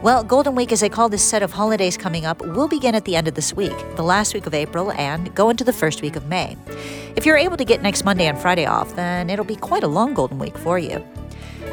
Well, Golden Week, as they call this set of holidays coming up, will begin at the end of this week, the last week of April, and go into the first week of May. If you're able to get next Monday and Friday off, then it'll be quite a long Golden Week for you.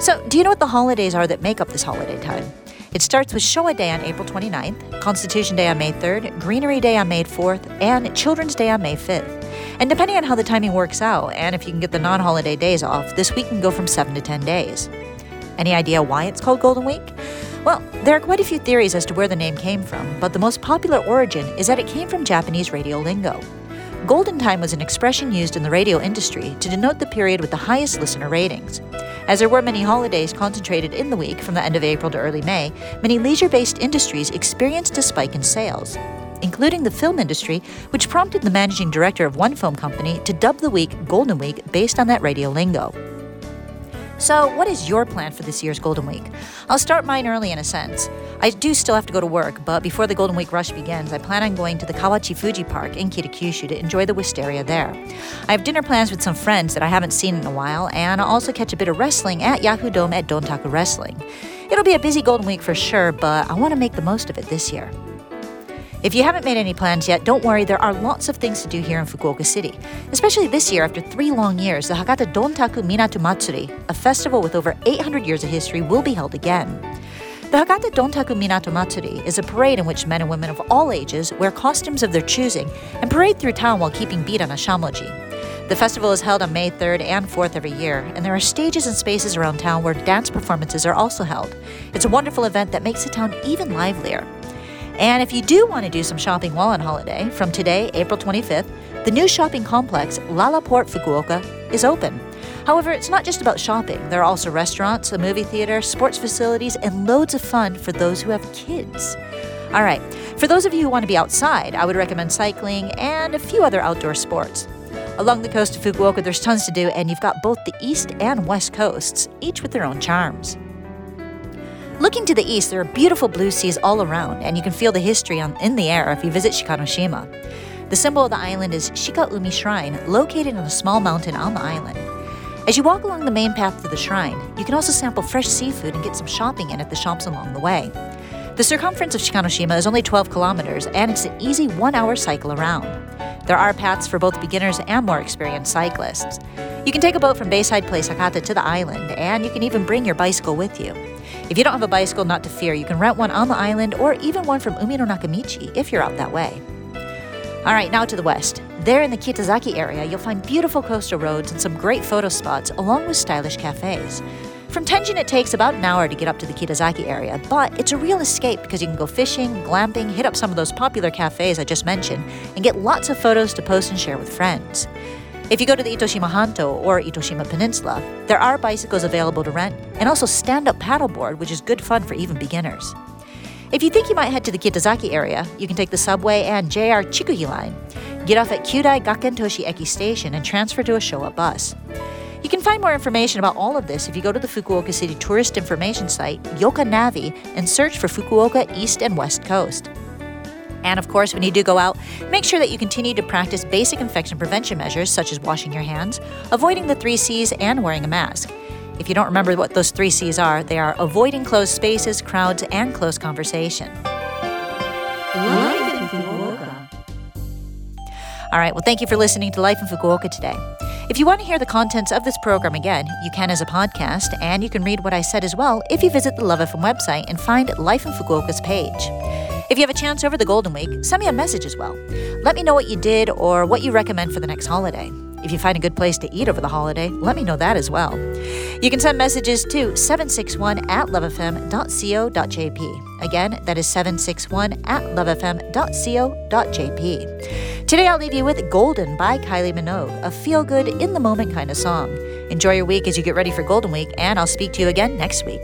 So, do you know what the holidays are that make up this holiday time? It starts with Showa Day on April 29th, Constitution Day on May 3rd, Greenery Day on May 4th, and Children's Day on May 5th. And depending on how the timing works out, and if you can get the non holiday days off, this week can go from 7 to 10 days. Any idea why it's called Golden Week? Well, there are quite a few theories as to where the name came from, but the most popular origin is that it came from Japanese radio lingo. Golden time was an expression used in the radio industry to denote the period with the highest listener ratings. As there were many holidays concentrated in the week from the end of April to early May, many leisure based industries experienced a spike in sales, including the film industry, which prompted the managing director of one film company to dub the week Golden Week based on that radio lingo. So, what is your plan for this year's Golden Week? I'll start mine early in a sense. I do still have to go to work, but before the Golden Week rush begins, I plan on going to the Kawachi Fuji Park in Kitakyushu to enjoy the wisteria there. I have dinner plans with some friends that I haven't seen in a while, and I'll also catch a bit of wrestling at Yahoo Dome at Dontaku Wrestling. It'll be a busy Golden Week for sure, but I want to make the most of it this year. If you haven't made any plans yet, don't worry, there are lots of things to do here in Fukuoka City. Especially this year, after three long years, the Hakata Dontaku Minato Matsuri, a festival with over 800 years of history, will be held again. The Hakata Dontaku Minato Matsuri is a parade in which men and women of all ages wear costumes of their choosing and parade through town while keeping beat on a shamoji. The festival is held on May 3rd and 4th every year, and there are stages and spaces around town where dance performances are also held. It's a wonderful event that makes the town even livelier. And if you do want to do some shopping while on holiday, from today, April 25th, the new shopping complex, Lalaport Fukuoka, is open. However, it's not just about shopping. There are also restaurants, a movie theater, sports facilities, and loads of fun for those who have kids. All right, for those of you who want to be outside, I would recommend cycling and a few other outdoor sports. Along the coast of Fukuoka, there's tons to do, and you've got both the east and west coasts, each with their own charms. Looking to the east, there are beautiful blue seas all around, and you can feel the history on, in the air if you visit Shikanoshima. The symbol of the island is Shika Umi Shrine, located on a small mountain on the island. As you walk along the main path to the shrine, you can also sample fresh seafood and get some shopping in at the shops along the way. The circumference of Shikanoshima is only 12 kilometers, and it's an easy one hour cycle around. There are paths for both beginners and more experienced cyclists. You can take a boat from Bayside Place Hakata to the island, and you can even bring your bicycle with you. If you don't have a bicycle, not to fear, you can rent one on the island or even one from Umi no Nakamichi if you're out that way. All right, now to the west. There in the Kitazaki area, you'll find beautiful coastal roads and some great photo spots, along with stylish cafes. From Tenjin, it takes about an hour to get up to the Kitazaki area, but it's a real escape because you can go fishing, glamping, hit up some of those popular cafes I just mentioned, and get lots of photos to post and share with friends. If you go to the Itoshima Hanto or Itoshima Peninsula, there are bicycles available to rent and also stand up paddleboard, which is good fun for even beginners. If you think you might head to the Kitazaki area, you can take the subway and JR Chikuhi line. Get off at Kyudai Gakkentoshi Eki station and transfer to a Showa bus. You can find more information about all of this if you go to the Fukuoka City tourist information site, Yoka Navi, and search for Fukuoka East and West Coast. And of course, when you do go out, make sure that you continue to practice basic infection prevention measures such as washing your hands, avoiding the three C's, and wearing a mask. If you don't remember what those three C's are, they are avoiding closed spaces, crowds, and close conversation. Life in Fukuoka. All right, well, thank you for listening to Life in Fukuoka today. If you want to hear the contents of this program again, you can as a podcast, and you can read what I said as well if you visit the Love FM website and find Life in Fukuoka's page. If you have a chance over the Golden Week, send me a message as well. Let me know what you did or what you recommend for the next holiday. If you find a good place to eat over the holiday, let me know that as well. You can send messages to 761 at lovefm.co.jp. Again, that is 761 at lovefm.co.jp. Today I'll leave you with Golden by Kylie Minogue, a feel good, in the moment kind of song. Enjoy your week as you get ready for Golden Week, and I'll speak to you again next week.